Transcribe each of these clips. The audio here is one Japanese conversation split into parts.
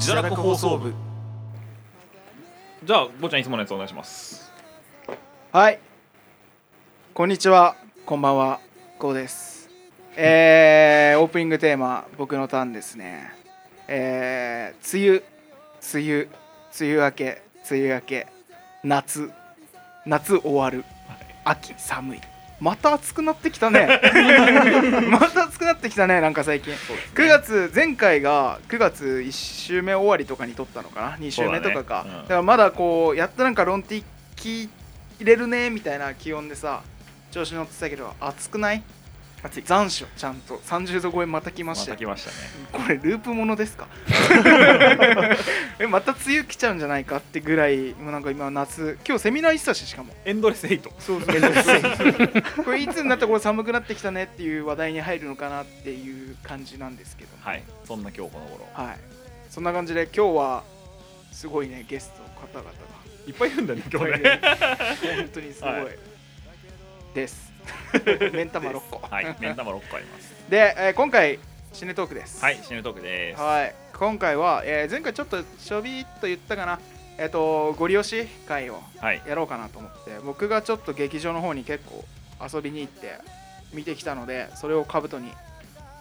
自堕落放送部。じゃあごちゃんいつものやつお願いします。はい。こんにちは。こんばんは。ゴーです。えー、オープニングテーマ僕のターンですね。えー、梅雨。梅雨。梅雨明け。梅雨明け。夏。夏終わる。秋。寒いまた暑くなってきたね。また暑くなってきたねなんか最近。9月前回が9月1週目終わりとかに撮ったのかな。2週目とかか。だ,、ね。うん。からまだこうやっとなんかロンティ聞入れるねみたいな気温でさ調子乗ってたけど暑くない？暑い。残暑。ちゃんと。30度超えまた来まましたよ。た来ましたね。これループものですか？えまた梅雨来ちゃうんじゃないかってぐらいもうなんか今夏今日セミナー行ってたししかも。エンドレスエイト。そうそう。これいつになったらこれ寒くなってきたねっていう話題に入るのかなっていう感じなんですけど。はい。そんな今日この頃。はい。そんな感じで今日はすごいねゲストの方々が。いっぱいいるんだね今日ね。る。本当にすごい、はい。です 目ん玉6個。はい目ん玉6個あります。で、えー今回シネトークです。はいシネトークです。はい、今回は、えー前回ちょっとちょびっと言ったかな、えっ、と、ゴリ押し会をはい。やろうかなと思って、僕がちょっと劇場の方に結構遊びに行って見てきたので、それをカブトに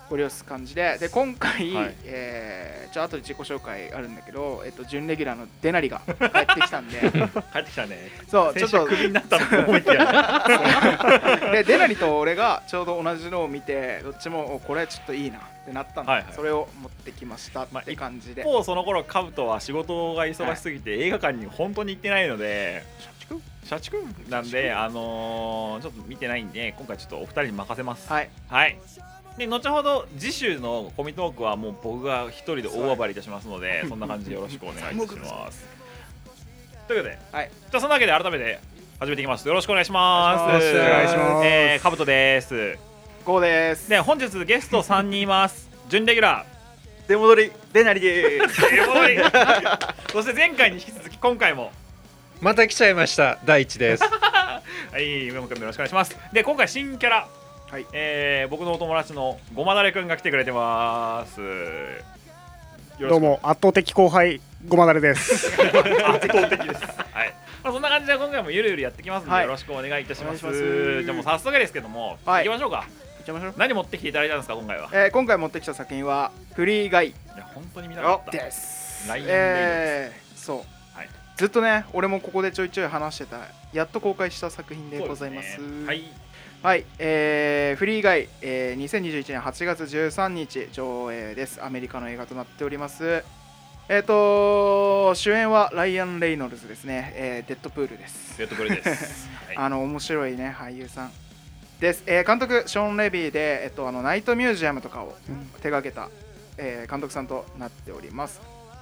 ゴリ押す感じで、で、今回、はい。えー、ちょ後で自己紹介あるんだけど、えっ、と、準レギュラーのデナリが帰ってきたんで、帰ってきたね。そう、ちょっと。ク、ビになったのと思いきや で、デナリと俺がちょうど同じのを見て、どっちもおこれちょっといいなってなったんで、はいはい。それを持ってきましたまあって感じで。一方その頃カブトは仕事が忙しすぎて映画館に本当に行ってないので社畜？なんであのーちょっと見てないんで今回ちょっとお二人に任せます。はい、はいで後ほど次週のコミトークはもう僕が一人で大暴れいたしますのでそんな感じでよろしくお願いいたします。ということではい、じゃあそんなわけで改めて始めていきます。よろしくお願いします。よろしくお願いします。えー、カブトです。ゴーです。で本日ゲスト3人います。準レギュラー。出戻り。でなりでーす そして前回に引き続き今回も。また来ちゃいました。第一です。はい上本君よろしくお願いします。で今回新キャラ、はい。えー僕のお友達のごまだれくんが来てくれてます。どうも圧倒的後輩ごまだれです。圧倒的です。はい。まあ、そんな感じで今回もゆるゆるやってきますので、はい。よろしくお願いいたします。じゃあもう早速ですけども、はい。行きましょうか。行っちゃいましょう。何持ってきていただいたんですか今回は？えー、今回持ってきた作品はフリーガイ。いや本当に見たかった。です。ライアンえー、そう、はい。ずっとね、俺もここでちょいちょい話してた、やっと公開した作品でございますね。はいはい、えー、フリーガイ、えー、2021年8月13日上映です。アメリカの映画となっております。えっ、と主演はライアン・レイノルズですね。えー、デッドプールです。デッドプレイです、はい、あの面白いね俳優さんです、えー監督ショーン・レビーで、えっと、あのナイトミュージアムとかを手掛けた、えー監督さんとなっております、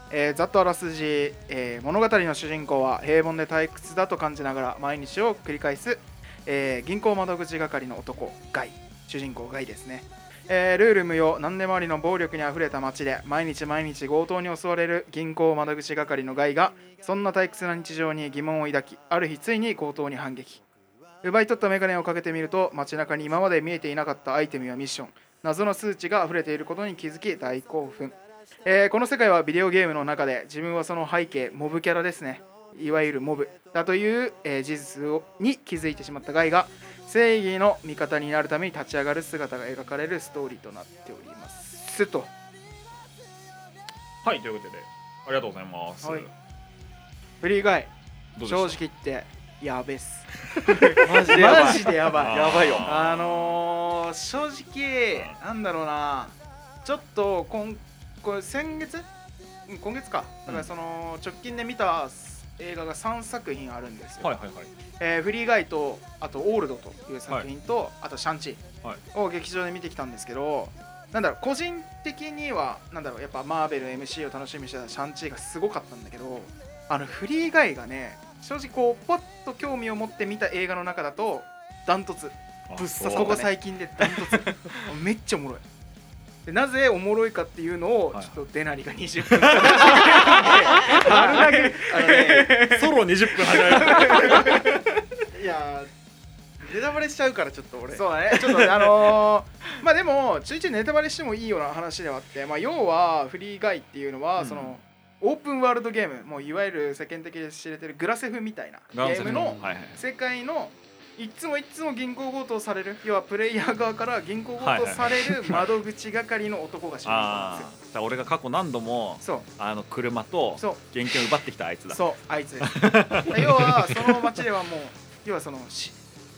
えーざっとあらすじ、えー物語の主人公は平凡で退屈だと感じながら毎日を繰り返す、えー銀行窓口係の男ガイ主人公ガイですね。えールール無用何でもありの暴力にあふれた街で毎日毎日強盗に襲われる銀行窓口係のガイがそんな退屈な日常に疑問を抱きある日ついに強盗に反撃。奪い取ったメガネをかけてみると街中に今まで見えていなかったアイテムやミッション謎の数値が溢れていることに気づき大興奮、えーこの世界はビデオゲームの中で自分はその背景モブキャラですね。いわゆるモブだという、えー事実をに気づいてしまったガイが正義の味方になるために立ち上がる姿が描かれるストーリーとなっております。と。はいということでありがとうございます、はい。フリーガイ正どうでした？直言ってやべっす。マジでやばい。マジでやばい。やばいよ。あのー、正直なんだろうな。ちょっとこんこれ先月？うん今月か。だからその直近で見た映画が3作品あるんですよ、はいはいはい。えーフリーガイとあとオールドという作品と、あとシャンチはい。を劇場で見てきたんですけどなんだろう個人的にはなんだろうやっぱマーベル MC を楽しみにしてたシャンチーがすごかったんだけどあのフリーガイがね正直こうパッと興味を持って見た映画の中だとダントツ。あぶっそう刺ここ最近でダントツ。めっちゃおもろい。でなぜおもろいかっていうのをはい。ちょっとデナリが20分。ソロ20分始めるいやーネタバレしちゃうからちょっと俺。そうだね。ちょっとねあのー まあでもちょいちょいネタバレしてもいいような話ではあって、まあ、要はフリーガイっていうのは、うん。そのオープンワールドゲームもういわゆる世間的に知れてるグラセフみたいなゲームの世界のいつもいつも銀行強盗される。要はプレイヤー側から銀行強盗される窓口係の男が主人公なんあで俺が過去何度もそう。あの車と現金を奪ってきたあいつだ。そうあいつ。です要はその街ではもう要はそのし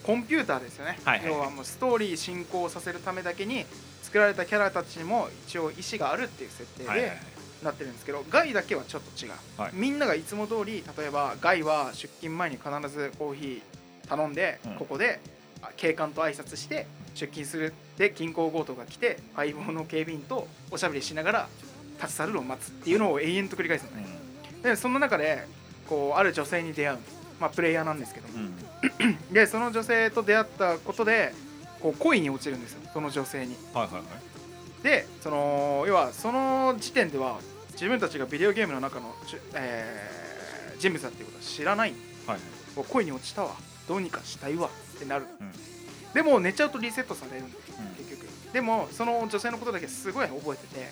コンピューターですよね、はいはい。要はもうストーリー進行させるためだけに作られたキャラたちにも一応意思があるっていう設定ではいはいはい。なってるんですけど、ガイだけはちょっと違う、はい。みんながいつも通り例えばガイは出勤前に必ずコーヒー頼んで、うん。ここであ警官と挨拶して出勤する。で銀行強盗が来て相棒の警備員とおしゃべりしながら立ち去るのを待つっていうのを永遠と繰り返すのね、でその中でこうある女性に出会う、まあ、プレイヤーなんですけども。うん。う んでその女性と出会ったことでこう恋に落ちるんですよ。その女性に。はいはいはい。でその要はその時点では自分たちがビデオゲームの中のえー人物だっていうことは知らない。はい。恋に落ちたわどうにかしたいわってなる、うん。でも寝ちゃうとリセットされるんだようん。結局。でもその女性のことだけすごい覚えてて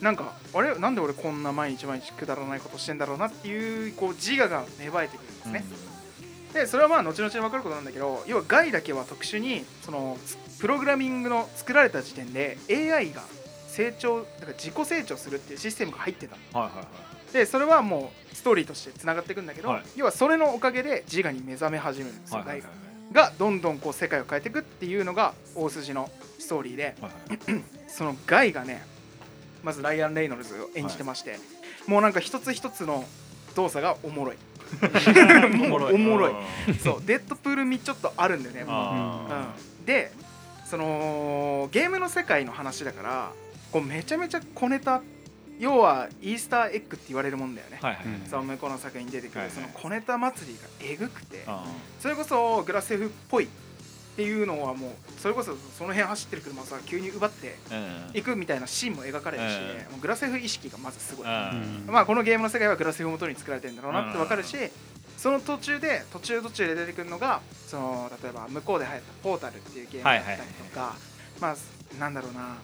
なんかあれ？なんで俺こんな毎日毎日くだらないことしてんだろうなっていうこう自我が芽生えてくるんですね、でそれはまあ後々分かることなんだけど要はガイだけは特殊にそのつプログラミングの作られた時点で AI が成長だから自己成長するっていうシステムが入ってたの。はいはいはいでそれはもうストーリーとしてつながっていくんだけど、はい。要はそれのおかげで自我に目覚め始めるんですよ、はいはいはいガイががどんどんこう世界を変えていくっていうのが大筋のストーリーではいはい。そのガイがねまずライアン・レイノルズを演じてまして、もうなんか一つ一つの動作がおもろい。も うおもろい。そうデッドプール味ちょっとあるんだよね、あうん、でそのゲームの世界の話だからこうめちゃめちゃ小ネタ要はイースターエッグって言われるもんだよね、はいはい。うん。その向こうの作品に出てくる、その小ネタ祭りがえぐくてあそれこそグラセフっぽいっていうのはもうそれこそその辺走ってる車をさ急に奪ってうん。いくみたいなシーンも描かれるし、うん。もうグラセフ意識がまずすごい、うん。まあこのゲームの世界はグラセフを元に作られてるんだろうなってわかるし、その途中で途中途中で出てくるのがその例えば向こうで流行った「ポータル」っていうゲームだったりとか、まあなんだろうな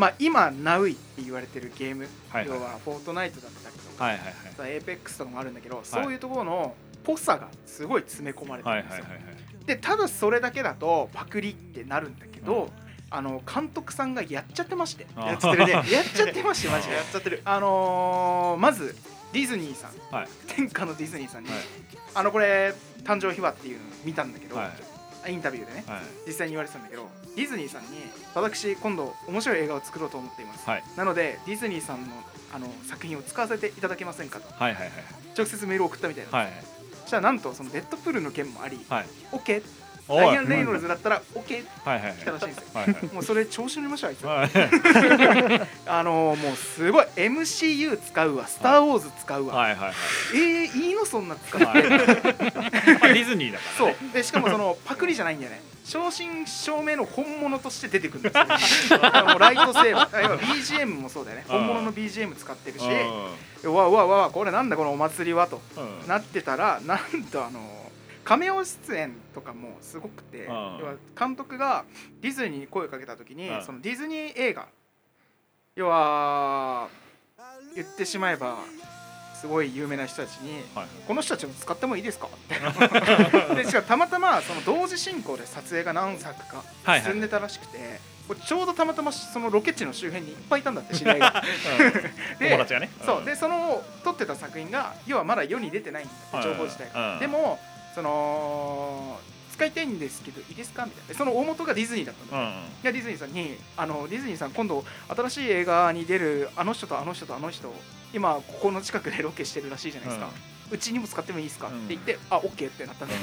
まあ今ナウイって言われてるゲーム、はいはい。要はフォートナイトだったりとか、はいはいはい。エーペックスとかもあるんだけど、そういうところのぽさがすごい詰め込まれてはいるんですよ、はいはいはいでただそれだけだとパクリってなるんだけど、うん。あの監督さんがやっちゃってまして。やっちゃってるね。やっちゃってましてマジで。やっちゃってる。あのーまずディズニーさん、はい。天下のディズニーさんに、はい。あのこれ誕生秘話っていうのを見たんだけど、はインタビューでねはい。実際に言われてたんだけどディズニーさんに私今度面白い映画を作ろうと思っています、はい。なのでディズニーさんのあの作品を使わせていただけませんかと。はいはいはい直接メールを送ったみたいな、はいそしたらなんとそのデッドプールの件もあり、はい。OK おいライアン・レイノルズだったら OK ってはいはいはい。来たらしいんです。よはいはい。もうそれ調子乗りましたあいつ。はい。あのーもうすごい。MCU 使うわスター・ウォーズ使うわ、はいはいはい。えー、いいのそんな使って、はい まあディズニーだからそう。ねでしかもその パクリじゃないんだよね。正真正銘の本物として出てくるんですよあのライトセーバー。BGM もそうだよね。うん。本物の BGM 使ってるし。わうわうわこれなんだこのお祭りは？とんうん。なってたらなんとあのカメオ出演とかもすごくて、ん。要は監督がディズニーに声をかけた時に、うん。そのディズニー映画要は言ってしまえばすごい有名な人たちにはい「この人たちも使ってもいいですか?」って。でしかもたまたまその同時進行で撮影が何作か進んでたらしくて、これちょうどたまたまそのロケ地の周辺にいっぱいいたんだって 知り合いが。うん。友達がね。そう。でその撮ってた作品が要はまだ世に出てないんだ情報自体が、うん。でもその使いたいんですけどいいですか？みたいな。でその大元がディズニーだったんだ、いうん。やディズニーさんにあのディズニーさん今度新しい映画に出るあの人とあの人とあの人今ここの近くでロケしてるらしいじゃないですか、うちにも使ってもいいですか、うんって言ってあオッケーってなったんだよ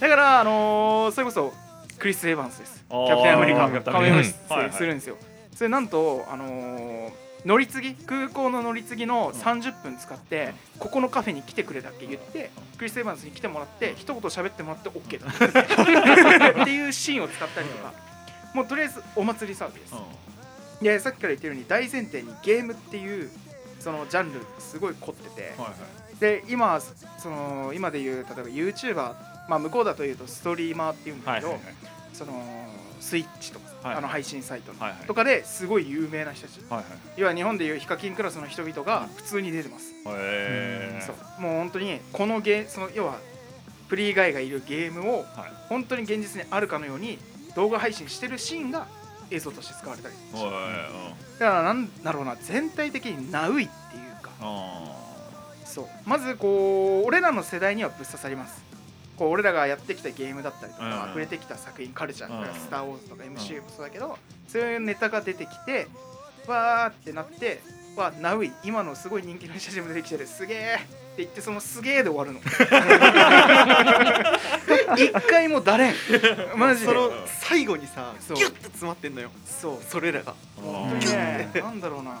だからあのーそれこそクリス・エヴァンスです。キャプテンアメリカ。カメオカ。はいはい出演するんですよ。それなんとあのー乗り継ぎ空港の乗り継ぎの30分使ってここのカフェに来てくれだけ？言ってクリス・エヴァンスに来てもらって一言喋ってもらって OK だ っていうシーンを使ったりとか。もうとりあえずお祭り騒ぎですでさっきから言ってるように大前提にゲームっていうそのジャンルすごい凝ってて。はいはい。で今その今で言う例えば YouTuber まあ向こうだというとストリーマーっていうんだけど、はいはいはい。そのスイッチとかさはいあの配信サイトの、はいはい。とかですごい有名な人たち。はい要は日本でいうヒカキンクラスの人々が普通に出てます、はいへそう。もう本当にこのゲーその要はプリーガイがいるゲームをはい。本当に現実にあるかのように動画配信してるシーンが映像として使われたり。だからなんだろうな全体的にナウイっていうか。あそう。まずこう俺らの世代にはぶっ刺さりますこう俺らがやってきたゲームだったりとうん。か溢れてきた作品カルチャーとかうん「スター・ウォーズ」とか MCU もそうだけどそういうネタが出てきてわーってなってわナウイ今のすごい人気の写真も出てきてるすげえって言ってそのすげえで終わるの。一回もだれん。マジで。その最後にさギュッと詰まってんのよ。そう。それらが。本当にねなんだろうな。語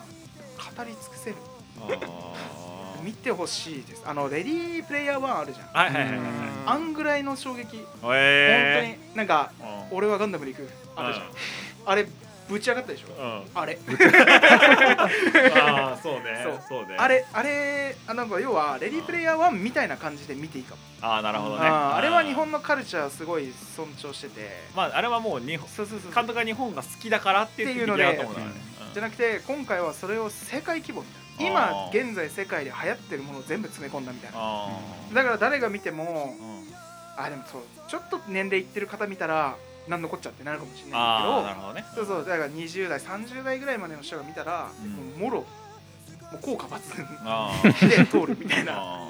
り尽くせる。あ見てほしいです。あのレディープレイヤー1あるじゃん。はいはいはいはい。あんぐらいの衝撃。本当へになんかえ俺はガンダムで行く。あるじゃん。あれぶち上がったでしょ？うん。うんあれああそうね。そう。そうね。あれあれあなんか要はレディープレイヤー1みたいな感じで見ていいかも。ああなるほどね。あー。あれは日本のカルチャーすごい尊重してて。まああれはもう日本そうそうそう監督が日本が好きだからって言ってっていうのでだと思うな。じゃなくて今回はそれを世界規模みたいな今現在世界で流行ってるものを全部詰め込んだみたいな。あだから誰が見てもああでもそうちょっと年齢いってる方見たら何のこっちゃってなるかもしれないああんだなるほどね。けどそうそうだから20代30代ぐらいまでの人が見たら、うん。もろもう効果抜群。あで通るみたいな。あ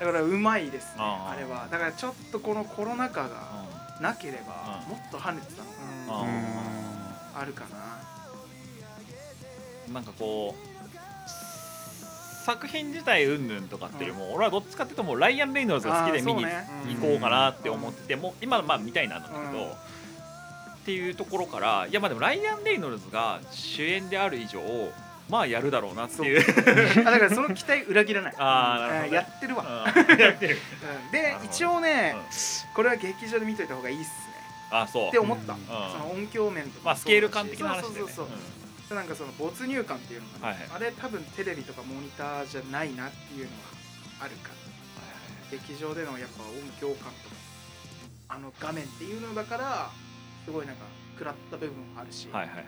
だからうまいですねあれは。だからちょっとこのコロナ禍があなければうん。もっと跳ねてたのかあなあるかな。なんかこう作品自体云々とかっていうよりも、俺はどっちかっていうともうライアン・レイノルズが好きで見に行こうかなって思ってて、もう今まあ見たいなんだけど、うん。っていうところからいやまあでもライアン・レイノルズが主演である以上まあやるだろうなっていう。あだからその期待裏切らない。あーなるほどやってるわ、うん。やってる。うん。で一応ねうん。これは劇場で見といた方がいいっすね。あそう。って思った、うん。その音響面とかまあスケール感的な話でね。そうそうそうそうなんかその没入感っていうのかな、はいはい。あれ多分テレビとかモニターじゃないなっていうのはあるから劇場でのやっぱ音響感とかあの画面っていうのだからすごいなんか食らった部分もあるし、はいはいはい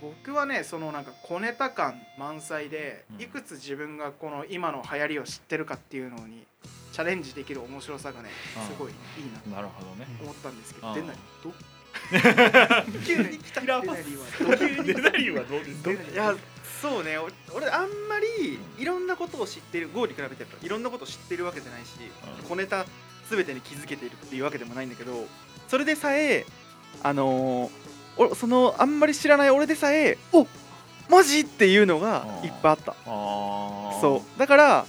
僕はねそのなんか小ネタ感満載でうん。いくつ自分がこの今の流行りを知ってるかっていうのにチャレンジできる面白さがねうん。すごいいいななるほどね。と思ったんですけうん。ど出ない？ど 急に来た 出ないはどデザインはどうですか？いいやそうね。俺俺あんまりいろんなことを知ってるゴーに比べてやっぱいろんなことを知ってるわけじゃないし、うん。小ネタ全てに気づけているっていうわけでもないんだけどそれでさえあのーおそのあんまり知らない俺でさえおマジっていうのがいっぱいあった。ああそう。だから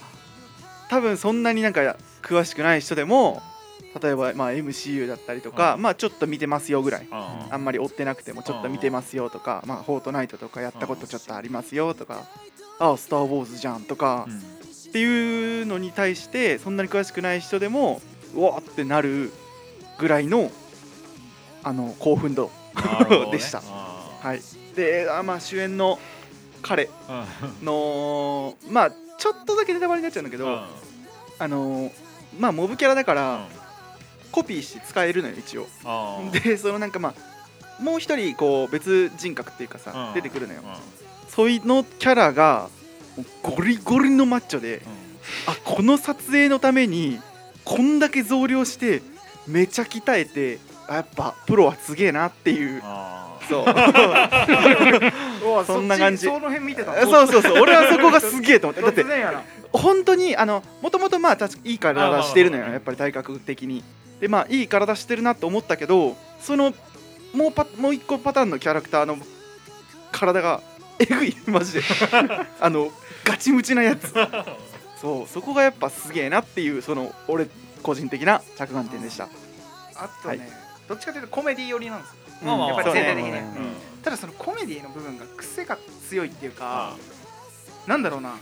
多分そんなになんか詳しくない人でも例えばまあ MCU だったりとか、うん。まあちょっと見てますよぐらい。ああんまり追ってなくてもちょっと見てますよとか、まあ、フォートナイトとかやったことちょっとありますよとか、ああ、スター・ウォーズじゃんとか、うん。っていうのに対して、そんなに詳しくない人でも、うわーってなるぐらいのあの興奮度、でした。あはい、であまあ主演の彼ーの、まあ、ちょっとだけネタバレになっちゃうんだけど、うん。あのまあ、モブキャラだかうん。ら、コピーして使えるのよ、一応。で、そのなんかまあ、もう一人こう別人格っていうかさ、うん。出てくるのよ。うん。そいのキャラがゴリゴリのマッチョで、あこの撮影のためにこんだけ増量してめちゃ鍛えてあやっぱプロはすげえなっていう。そう。そんな感じ。その辺見てた。そうそうそう。俺はそこがすげえと思って。だって本当にあのもともとまあいい体してるのよやっぱり体格的にでまあいい体してるなと思ったけどそのもうパもう一個パターンのキャラクターの体が えぐい。マジで。あのガチムチなやつ。そうそこがやっぱすげえなっていうその俺個人的な着眼点でした。あとね、はい。どっちかというとコメディ寄りなんですよ。まあまあやっぱり全体的にね。うん。ただそのコメディの部分が癖が強いっていうか、なんだろうな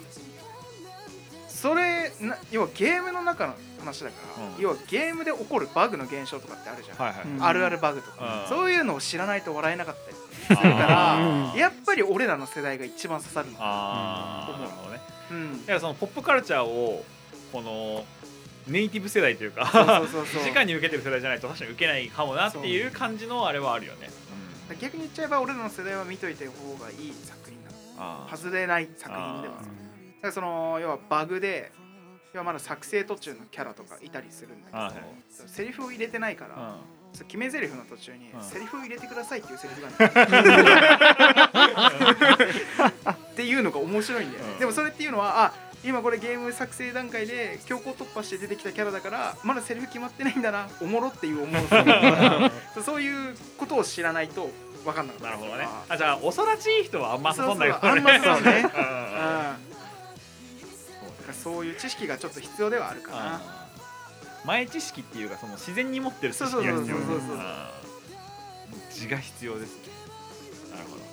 それな要はゲームの中の話だから、うん。要はゲームで起こるバグの現象とかってあるじゃん、はいはいうん。あるあるバグとか、うん。そういうのを知らないと笑えなかったりするからやっぱり俺らの世代が一番刺さるの。あー。うん。なるほどねうんだからそのポップカルチャーをこのネイティブ世代というかそうそうそうそう。直に受けてる世代じゃないと確かに受けないかもなっていう感じのあれはあるよね、逆に言っちゃえば俺らの世代は見といた方がいい作品なの。あー。外れない作品ではあだからその要はバグで要はまだ作成途中のキャラとかいたりするんだけど、はいはい。セリフを入れてないから、うん。決め台詞の途中に、うん。セリフを入れてくださいっていうセリフがある っていうのが面白いんだよね、うん。でもそれっていうのはあ今これゲーム作成段階で強行突破して出てきたキャラだからまだセリフ決まってないんだなおもろっていう思うそうそういうことを知らないと分かんなかったなるほどねあじゃあおそらちい人はあんまそんないそうあんまそうねうんそういう知識がちょっと必要ではあるかな。前知識っていうかその自然に持ってる知識が必要そうそうそうそうそう。うん字が必要ですね。なるほど。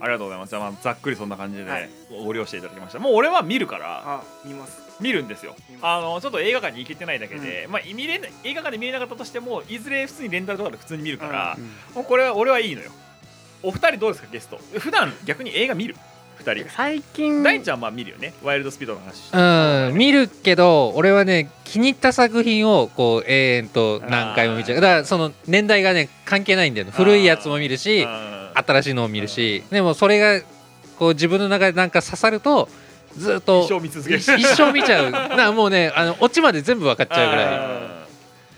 ありがとうございます。じゃあまあざっくりそんな感じではい。ご了承いただきました。もう俺は見るからあ見ます。見るんですよ。あのちょっと映画館に行けてないだけで、まあ見れ映画館で見れなかったとしてもいずれ普通にレンタルとかで普通に見るから、もうこれは俺はいいのよ。お二人どうですかゲスト？普段逆に映画見る？二人。最近大ちゃんはまあ見るよね？ワイルドスピードの話うん見るけど俺はね気に入った作品をこう永遠と何回も見ちゃう。だからその年代がね関係ないんだよね。古いやつも見るしうん新しいのも見るし。でもそれがこう自分の中でなんか刺さるとずっと一生見続ける。一一生見ちゃう。だからもうねあのオチまで全部分かっちゃうぐらい。あ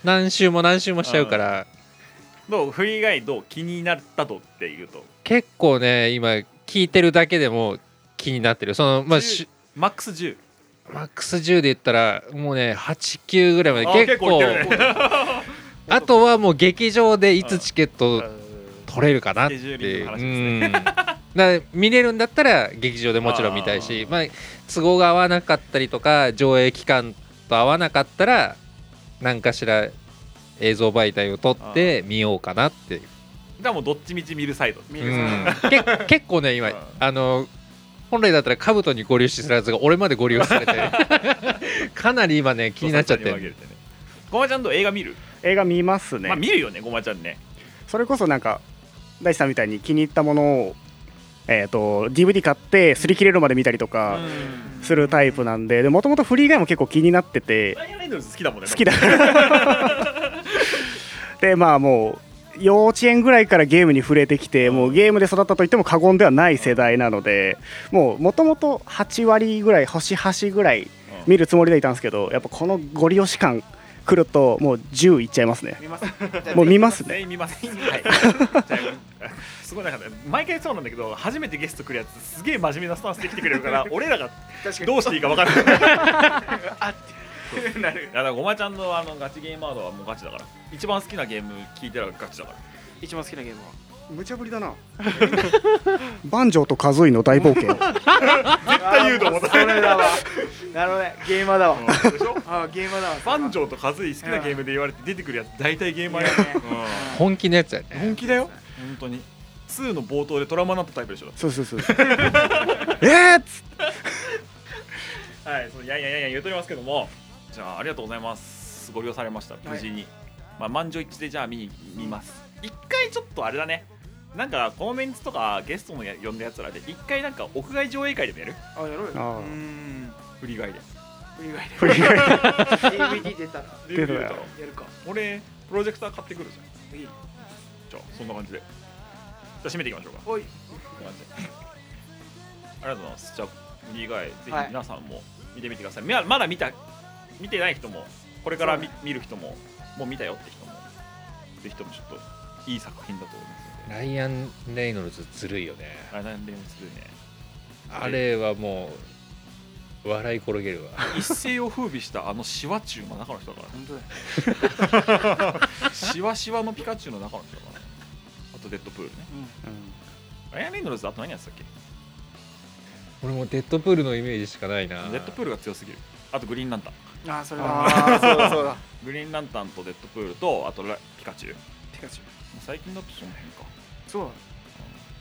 何周も何周もしちゃうから。ーどう？フリーガイド気になったとっていうと？結構ね今聞いてるだけでも気になってる。そのまあしマックス10マックス10で言ったらもうね89ぐらいまであ結構 あとはもう劇場でいつチケット取れるかなっていう。ん。だ見れるんだったら劇場でもちろん見たいしまあ、都合が合わなかったりとか上映期間と合わなかったら何かしら映像媒体を撮って見ようかなっていう、じゃあもうどっちみち見るサイド。見る 結構ね今うん。あの本来だったら兜にご利用しするやつが俺までご利用されて かなり今ね気になっちゃって。ごまちゃんと映画見る、映画見ますね、まあ見るよねごまちゃんね。それこそなんか大地さんみたいに気に入ったものをえー、と DVD 買って擦り切れるまで見たりとかするタイプなんでもともとフリーガイも結構気になってて。好きだもんね好きだ でまあもう幼稚園ぐらいからゲームに触れてきてもうゲームで育ったと言っても過言ではない世代なのでもうもともと8割ぐらい星8ぐらい見るつもりでいたんですけどやっぱこのご利用し感来るともう10いっちゃいますね。見ます。もう見ますね。見ます。すごいなんか毎回そうなんだけど初めてゲスト来るやつすげえ真面目なスタンスで来てくれるから 俺らがどうしていいか分からない だからごまちゃんのあのガチゲーマードはもうガチだから。一番好きなゲーム聞いたらガチだから。一番好きなゲームは？無茶ぶりだな。バンジョーとカズイの大冒険。絶対言うと思った。それだわ。なるほどね。ゲーマーだわ。うん。でしょ？あゲーマーだわ。バンジョーとカズイ好きなゲームで言われて出てくるやつ大体ゲーマーやね。本気のやつやね。うん本気だよ。本当に。2の冒頭でトラウマになったタイプでしょ。そうそうそう えーっつはいそういやいやいやいや言うとりますけどもじゃあありがとうございます。ご利用されました。無事に、まあ満場一致でじゃあ見に見ます。一回ちょっとあれだね。なんかこのメンツとかゲストのや呼んだやつらで一回なんか屋外上映会でもやる？あやろうよ。うん。フリーガイでフリーガイでフリーガイ DVD 出たら。出るよ。やるか。俺プロジェクター買ってくるじゃん。いい。じゃあそんな感じで。じゃあ締めていきましょうか。おい。こんな感じで。ありがとうございます。じゃあフリーガイぜひはい。皆さんも見てみてください、ままだ見た見てない人もこれから見,、る人ももう見たよって人もぜひともちょっといい作品だと思いますので。ライアン・レイノルズずるいよね。あれなんでもするね。あれはもう笑い転げるわ。一世を風靡したあのシワチュウの中の人だか本当だよら シワシワのピカチュウの中の人だからあとデッドプールね。ライアン・レイノルズあと何やってたっけ？俺もデッドプールのイメージしかないな。デッドプールが強すぎる。あとグリーンランタンあーそれだ。ああそうだそうだ。グリーンランタンとデッドプールとあとラピカチュウ。ピカチュウ。最近だとその辺か。そうだ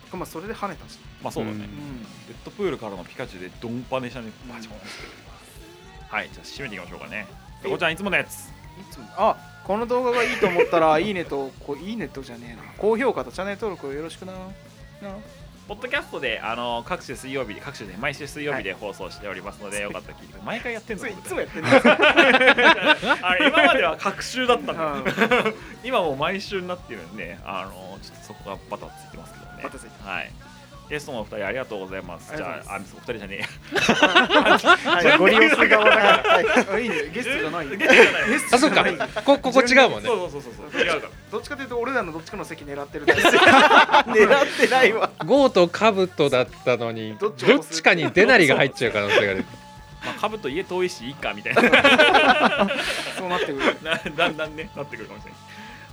しかもそれで跳ねたし。まあそうだね、デッドプールからのピカチュウでドンパネしたねバチコン。ってはいじゃあ締めていきましょうかね。ペコちゃんいつものやつ。いつも？あこの動画がいいと思ったらいいねとこういいねとじゃねえな。高評価とチャンネル登録をよろしくな。なポッドキャストであの各種水曜日で各種で毎週水曜日で放送しておりますので、よかったら聞いて毎回やってんのついつもやってんだ あれ今までは各週だったんだよ。うん。今もう毎週になってるんであのちょっとそこがバタついてますけどね。バタついてはいゲストのお二人ありがとうございます。じゃああお二人じゃねはい。ご利用する側だからあい。い。ねゲえストじゃない。ゲストじゃない。ゲストあそっか。こここ違うもんね。そうそうそうそう。違うか。らどっちかというと俺らのどっちかの席狙ってる 狙ってないわ。ゴーとカブトだったのにどっちかにデナリが入っちゃう可能性がある。まあ株と家遠いしいいかみたいな。そうなってくる。なだんだんねなってくるかもしれない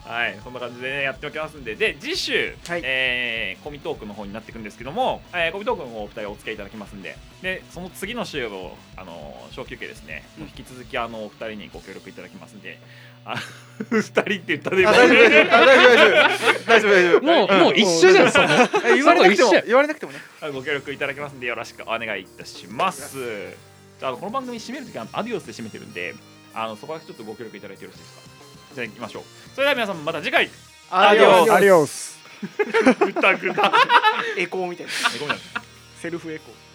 はいそんな感じで、ね、やっておきますんで。で次週、はい。えーコミトークの方になっていくんですけども、えーコミトークの方お二人お付き合いいただきますんで。でその次の週をあの小休憩ですね、うん。引き続きあのお二人にご協力いただきますんで。あ二人って言ったであ大丈夫大丈夫あ大丈夫もうもう一緒じゃんその。え言われなくても言われなくてもね。あご協力いただきますんでよろしくお願いいたします。じゃあこの番組締めるときはアディオスで締めてるんであのそこはちょっとご協力いただいてよろしいですか？じゃあ行きましょう。それでは皆さんまた次回。アディオスアディオスぐたぐたエコーみたい。なセルフエコー